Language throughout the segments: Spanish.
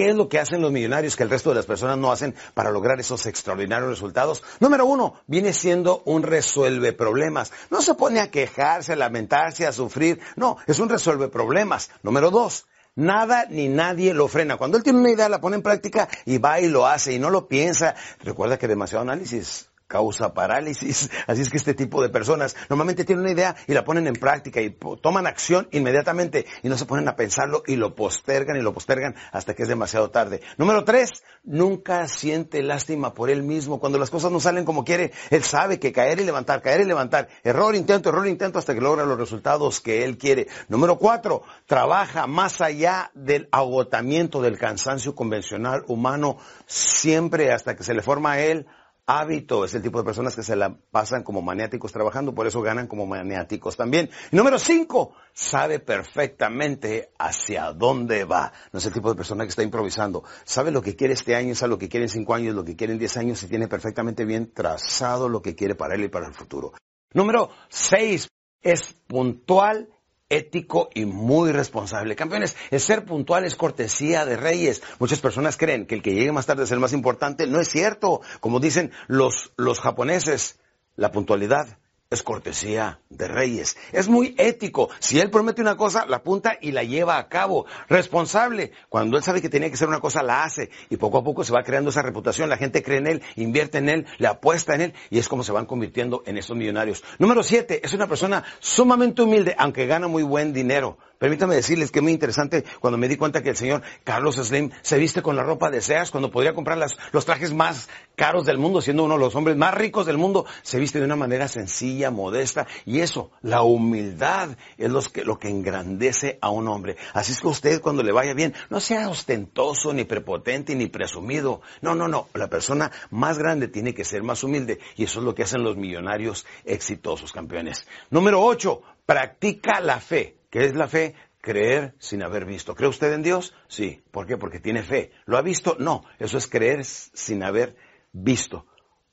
¿Qué es lo que hacen los millonarios que el resto de las personas no hacen para lograr esos extraordinarios resultados? Número uno, viene siendo un resuelve problemas. No se pone a quejarse, a lamentarse, a sufrir. No, es un resuelve problemas. Número dos, Nada ni nadie lo frena. Cuando él tiene una idea, la pone en práctica y va y lo hace y no lo piensa. Recuerda que demasiado análisis causa parálisis. Así es que este tipo de personas normalmente tienen una idea y la ponen en práctica y toman acción inmediatamente y no se ponen a pensarlo y lo postergan y lo postergan hasta que es demasiado tarde. Número tres, nunca siente lástima por él mismo. Cuando las cosas no salen como quiere, él sabe que caer y levantar, caer y levantar, error, intento, error, intento hasta que logra los resultados que él quiere. Número cuatro, trabaja más allá del agotamiento, del cansancio convencional humano, siempre hasta que se le forma a él hábito, es el tipo de personas que se la pasan como maniáticos trabajando, por eso ganan como maniáticos también. número cinco, sabe perfectamente hacia dónde va. No es el tipo de persona que está improvisando. Sabe lo que quiere este año, sabe lo que quiere en cinco años, lo que quiere en diez años y tiene perfectamente bien trazado lo que quiere para él y para el futuro. Número seis, es puntual ético y muy responsable. Campeones, el ser puntual es cortesía de reyes. Muchas personas creen que el que llegue más tarde es el más importante. No es cierto. Como dicen los, los japoneses, la puntualidad es cortesía de reyes. Es muy ético. Si él promete una cosa, la apunta y la lleva a cabo. Responsable. Cuando él sabe que tiene que hacer una cosa, la hace. Y poco a poco se va creando esa reputación. La gente cree en él, invierte en él, le apuesta en él. Y es como se van convirtiendo en estos millonarios. Número siete, es una persona sumamente humilde, aunque gana muy buen dinero. Permítame decirles que es muy interesante cuando me di cuenta que el señor Carlos Slim se viste con la ropa de Sears cuando podría comprar los trajes más caros del mundo, siendo uno de los hombres más ricos del mundo, se viste de una manera sencilla, modesta, y eso, la humildad, es lo que, engrandece a un hombre. Así es que usted cuando le vaya bien, no sea ostentoso, ni prepotente, ni presumido. No, no, no. La persona más grande tiene que ser más humilde, y eso es lo que hacen los millonarios exitosos, campeones. Número ocho, practica la fe. ¿Qué es la fe? Creer sin haber visto. ¿Cree usted en Dios? Sí. ¿Por qué? Porque tiene fe. ¿Lo ha visto? No. Eso es creer sin haber visto.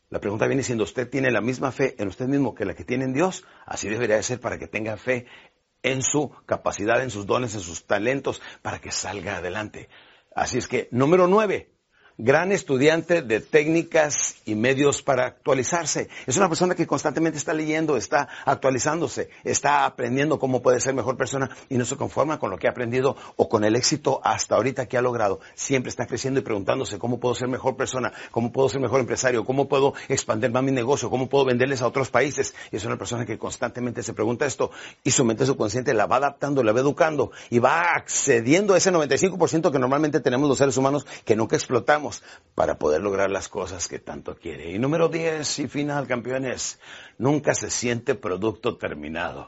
La pregunta viene siendo, ¿usted tiene la misma fe en usted mismo que la que tiene en Dios? Así debería de ser para que tenga fe en su capacidad, en sus dones, en sus talentos, para que salga adelante. Así es que, número nueve, gran estudiante de técnicas y medios para actualizarse. Es una persona que constantemente está leyendo, está actualizándose, está aprendiendo cómo puede ser mejor persona y no se conforma con lo que ha aprendido o con el éxito hasta ahorita que ha logrado. Siempre está creciendo y preguntándose cómo puedo ser mejor persona, cómo puedo ser mejor empresario, cómo puedo expandir más mi negocio, cómo puedo venderles a otros países. Y es una persona que constantemente se pregunta esto y su mente subconsciente la va adaptando, la va educando y va accediendo a ese 95% que normalmente tenemos los seres humanos que nunca explotamos para poder lograr las cosas que tanto quiere. Y número 10 y final, campeones, nunca se siente producto terminado.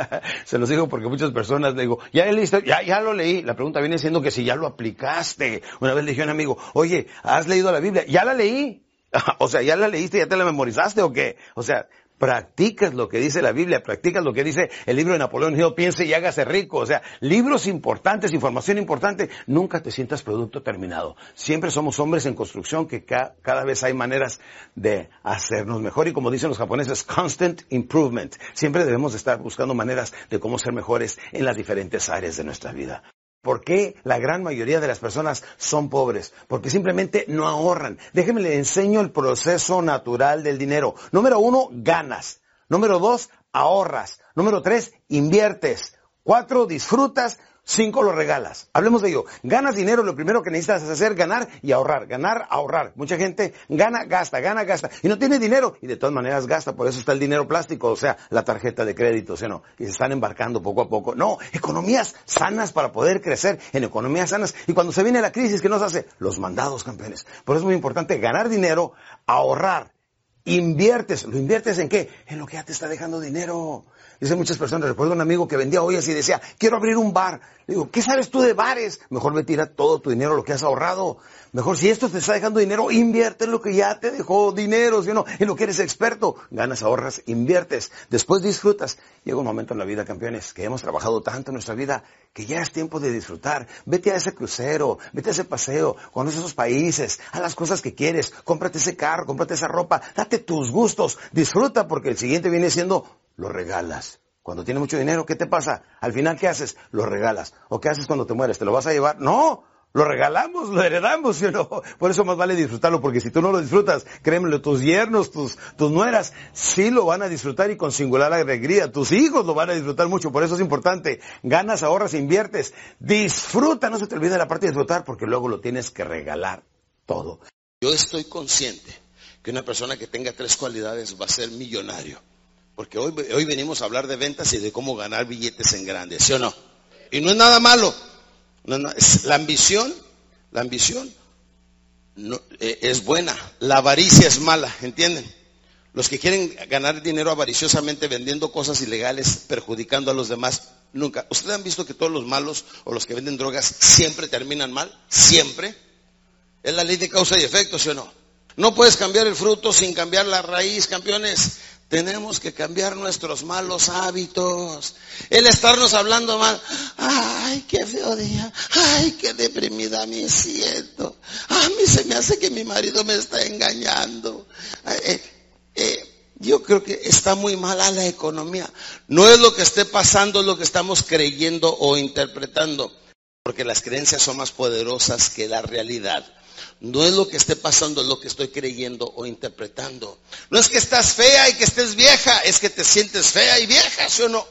se los digo porque muchas personas le digo, ya, ya, ya lo leí. La pregunta viene siendo que si ya lo aplicaste. Una vez le dije a un amigo, oye, ¿has leído la Biblia? Ya la leí. o sea, ¿ya la leíste? ¿Ya te la memorizaste o qué? O sea, practicas lo que dice la Biblia, practicas lo que dice el libro de Napoleón Hill, piense y hágase rico. O sea, libros importantes, información importante, nunca te sientas producto terminado. Siempre somos hombres en construcción que cada vez hay maneras de hacernos mejor y como dicen los japoneses, constant improvement. Siempre debemos estar buscando maneras de cómo ser mejores en las diferentes áreas de nuestra vida. ¿Por qué la gran mayoría de las personas son pobres? Porque simplemente no ahorran. Déjenme le enseño el proceso natural del dinero. Número uno, ganas. Número dos, ahorras. Número tres, inviertes. Cuatro, disfrutas. Cinco lo regalas. Hablemos de ello. Ganas dinero, lo primero que necesitas es hacer ganar y ahorrar. Ganar, ahorrar. Mucha gente gana, gasta, gana, gasta. Y no tiene dinero y de todas maneras gasta. Por eso está el dinero plástico, o sea, la tarjeta de crédito, ¿sí no? Y se están embarcando poco a poco. No, economías sanas para poder crecer en economías sanas. Y cuando se viene la crisis, ¿qué nos hace? Los mandados, campeones. Por eso es muy importante ganar dinero, ahorrar. Inviertes. ¿Lo inviertes en qué? En lo que ya te está dejando dinero. Dice muchas personas, recuerdo un amigo que vendía ollas y decía, quiero abrir un bar. Le digo, ¿qué sabes tú de bares? Mejor me tira todo tu dinero, lo que has ahorrado. Mejor si esto te está dejando dinero, invierte en lo que ya te dejó dinero, ¿sí no? En lo que eres experto. Ganas, ahorras, inviertes. Después disfrutas. Llega un momento en la vida, campeones, que hemos trabajado tanto en nuestra vida que ya es tiempo de disfrutar. Vete a ese crucero, vete a ese paseo, conoce esos países, haz las cosas que quieres, cómprate ese carro, cómprate esa ropa, date tus gustos, disfruta porque el siguiente viene siendo lo regalas. Cuando tienes mucho dinero, ¿qué te pasa? Al final, ¿qué haces? Lo regalas. ¿O qué haces cuando te mueres? ¿Te lo vas a llevar? No, Lo regalamos, lo heredamos, ¿sí o no? Por eso más vale disfrutarlo, porque si tú no lo disfrutas, créemelo, tus yernos, tus, tus nueras, sí lo van a disfrutar y con singular alegría. Tus hijos lo van a disfrutar mucho, por eso es importante. Ganas, ahorras, inviertes. Disfruta, no se te olvide la parte de disfrutar, porque luego lo tienes que regalar todo. Yo estoy consciente que una persona que tenga tres cualidades va a ser millonario. Porque hoy, hoy venimos a hablar de ventas y de cómo ganar billetes en grande, ¿sí o no? Y no es nada malo. La ambición, la ambición eh, es buena. La avaricia es mala, ¿entienden? Los que quieren ganar dinero avariciosamente vendiendo cosas ilegales, perjudicando a los demás, nunca. ¿Ustedes han visto que todos los malos o los que venden drogas siempre terminan mal? Siempre. Es la ley de causa y efecto, ¿sí o no? No puedes cambiar el fruto sin cambiar la raíz, campeones. Tenemos que cambiar nuestros malos hábitos. El estarnos hablando mal. Ay, qué feo día. Ay, qué deprimida me siento. A mí se me hace que mi marido me está engañando. Eh, eh, yo creo que está muy mala la economía. No es lo que esté pasando, es lo que estamos creyendo o interpretando. Porque las creencias son más poderosas que la realidad. No es lo que esté pasando, es lo que estoy creyendo o interpretando. No es que estás fea y que estés vieja, es que te sientes fea y vieja, ¿sí o no?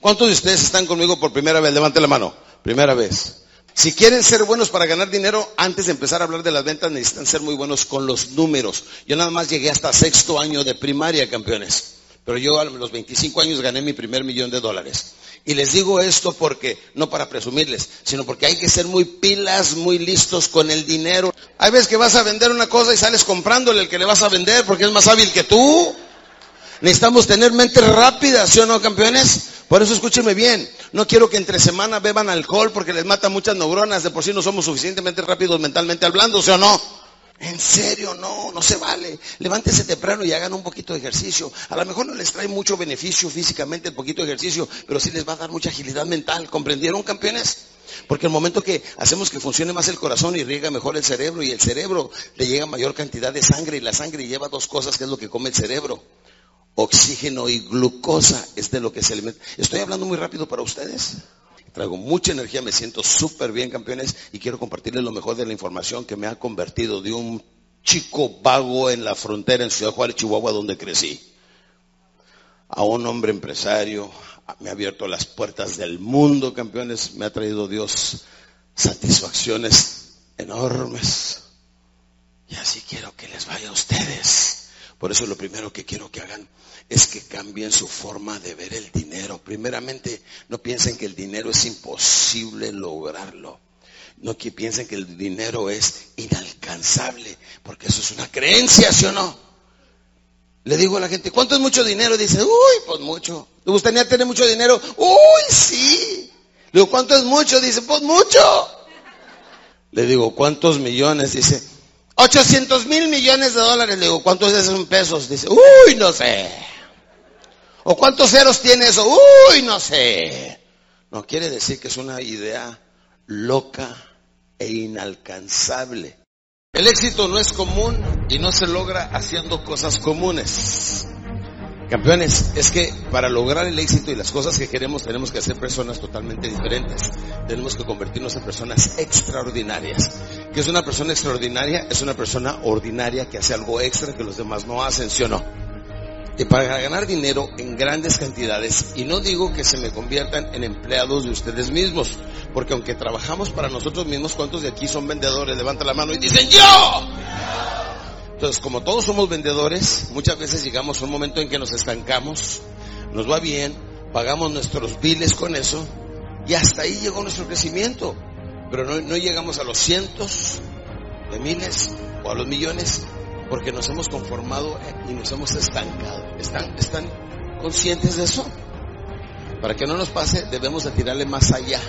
¿Cuántos de ustedes están conmigo por primera vez? Levante la mano. Primera vez. Si quieren ser buenos para ganar dinero, antes de empezar a hablar de las ventas necesitan ser muy buenos con los números. Yo nada más llegué hasta sexto año de primaria, campeones. Pero yo a los 25 años gané mi primer millón de dólares. Y les digo esto porque, no para presumirles, sino porque hay que ser muy pilas, muy listos con el dinero. Hay veces que vas a vender una cosa y sales comprándole el que le vas a vender porque es más hábil que tú. Necesitamos tener mentes rápidas, ¿sí o no, campeones? Por eso escúchenme bien. No quiero que entre semana beban alcohol porque les mata muchas neuronas. De por sí no somos suficientemente rápidos mentalmente hablando, ¿sí o no? En serio, no, no se vale. Levántese temprano y hagan un poquito de ejercicio. A lo mejor no les trae mucho beneficio físicamente el poquito de ejercicio, pero sí les va a dar mucha agilidad mental. ¿Comprendieron, campeones? Porque el momento que hacemos que funcione más el corazón y riega mejor el cerebro y el cerebro le llega mayor cantidad de sangre y la sangre lleva dos cosas que es lo que come el cerebro. Oxígeno y glucosa es de lo que se alimenta. Estoy hablando muy rápido para ustedes. Traigo mucha energía, me siento súper bien, campeones, y quiero compartirles lo mejor de la información que me ha convertido de un chico vago en la frontera en Ciudad Juárez, Chihuahua, donde crecí, a un hombre empresario, me ha abierto las puertas del mundo, campeones, me ha traído Dios satisfacciones enormes. Y así quiero que les vaya a ustedes. Por eso lo primero que quiero que hagan es que cambien su forma de ver el dinero. Primeramente, no piensen que el dinero es imposible lograrlo. No que piensen que el dinero es inalcanzable, porque eso es una creencia, ¿sí o no? Le digo a la gente, ¿cuánto es mucho dinero? Dice, uy, pues mucho. ¿Le gustaría tener mucho dinero? Uy, sí. Le digo, ¿cuánto es mucho? Dice, pues mucho. Le digo, ¿cuántos millones? Dice, 800 mil millones de dólares. Le digo, ¿cuántos es en pesos? Dice, uy, no sé. ¿O cuántos ceros tiene eso? Uy, no sé. No quiere decir que es una idea loca e inalcanzable. El éxito no es común y no se logra haciendo cosas comunes. Campeones, es que para lograr el éxito y las cosas que queremos tenemos que ser personas totalmente diferentes. Tenemos que convertirnos en personas extraordinarias. ¿Qué es una persona extraordinaria? Es una persona ordinaria que hace algo extra que los demás no hacen, ¿sí o no? Y para ganar dinero en grandes cantidades, y no digo que se me conviertan en empleados de ustedes mismos, porque aunque trabajamos para nosotros mismos, ¿cuántos de aquí son vendedores? Levanta la mano y dicen yo. Entonces, como todos somos vendedores, muchas veces llegamos a un momento en que nos estancamos, nos va bien, pagamos nuestros biles con eso, y hasta ahí llegó nuestro crecimiento. Pero no, no llegamos a los cientos de miles o a los millones porque nos hemos conformado y nos hemos estancado. ¿Están, están conscientes de eso? Para que no nos pase, debemos de tirarle más allá.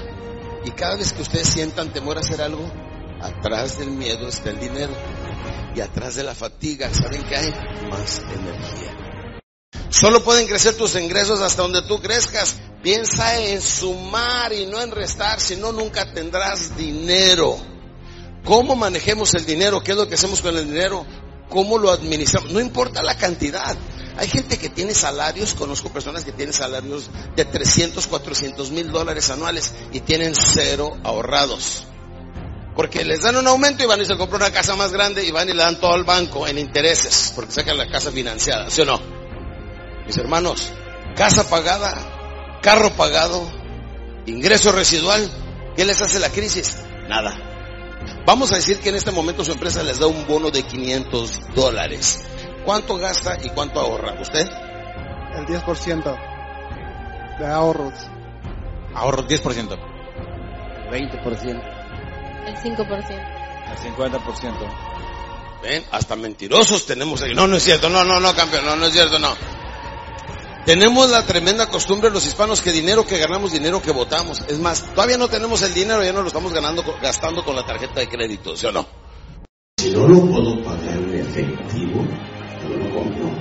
Y cada vez que ustedes sientan temor a hacer algo, atrás del miedo está el dinero. Y atrás de la fatiga, ¿saben qué hay? Más energía. Solo pueden crecer tus ingresos hasta donde tú crezcas. Piensa en sumar y no en restar, si no nunca tendrás dinero. ¿Cómo manejemos el dinero? ¿Qué es lo que hacemos con el dinero? cómo lo administramos. No importa la cantidad. Hay gente que tiene salarios, conozco personas que tienen salarios de 300, 400 mil dólares anuales y tienen cero ahorrados. Porque les dan un aumento y van y se compran una casa más grande y van y le dan todo al banco en intereses, porque sacan la casa financiada, ¿sí o no? Mis hermanos, casa pagada, carro pagado, ingreso residual, ¿qué les hace la crisis? Nada. Vamos a decir que en este momento su empresa les da un bono de 500 dólares. ¿Cuánto gasta y cuánto ahorra usted? El 10% de ahorros. Ahorro 10%. 20%. El 5%. El 50%. ¿Ven? Hasta mentirosos tenemos ahí. No, no es cierto. No, no, no, campeón. No, no es cierto, no. Tenemos la tremenda costumbre los hispanos que dinero que ganamos, dinero que votamos. Es más, todavía no tenemos el dinero, ya no lo estamos ganando, gastando con la tarjeta de crédito, ¿sí o no? Si no lo puedo pagar en efectivo, no lo compro.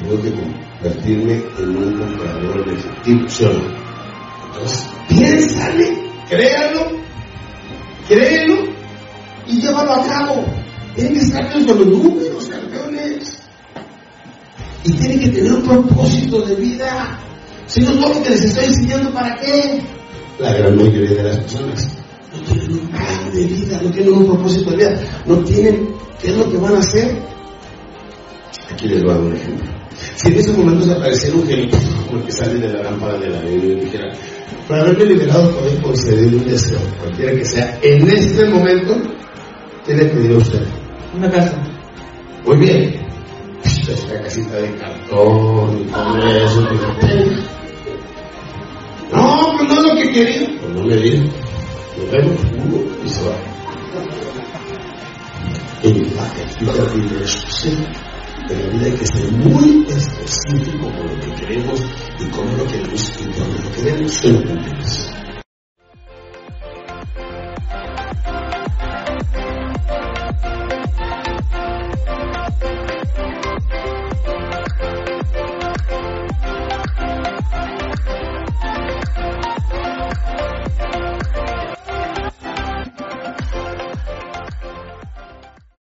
Tengo que convertirme en un comprador en efectivo, ¿sí o no? Entonces, piénsale, créalo, créelo y llévalo a cabo. Tienen que estar con los números. Y tienen que tener un propósito de vida. Si no, todo lo que les estoy enseñando, ¿para qué? La gran mayoría de las personas no tienen un plan de vida, no tienen un propósito de vida, no tienen qué es lo que van a hacer. Aquí les voy a dar un ejemplo. Si en ese momento se apareciera un genio como el que sale de la lámpara de la Biblia y dijera, para haberme liberado poder conceder un deseo, cualquiera que sea, en este momento, ¿qué le pediría usted? Una casa. Muy bien. Esta casita de cartón y todo eso. No, pues no es lo que quería. Pues no me diga. Nos vemos. Uh, y se va. En la explicación de la vida hay que ser muy específico con lo que queremos y con lo que queremos y con lo que queremos.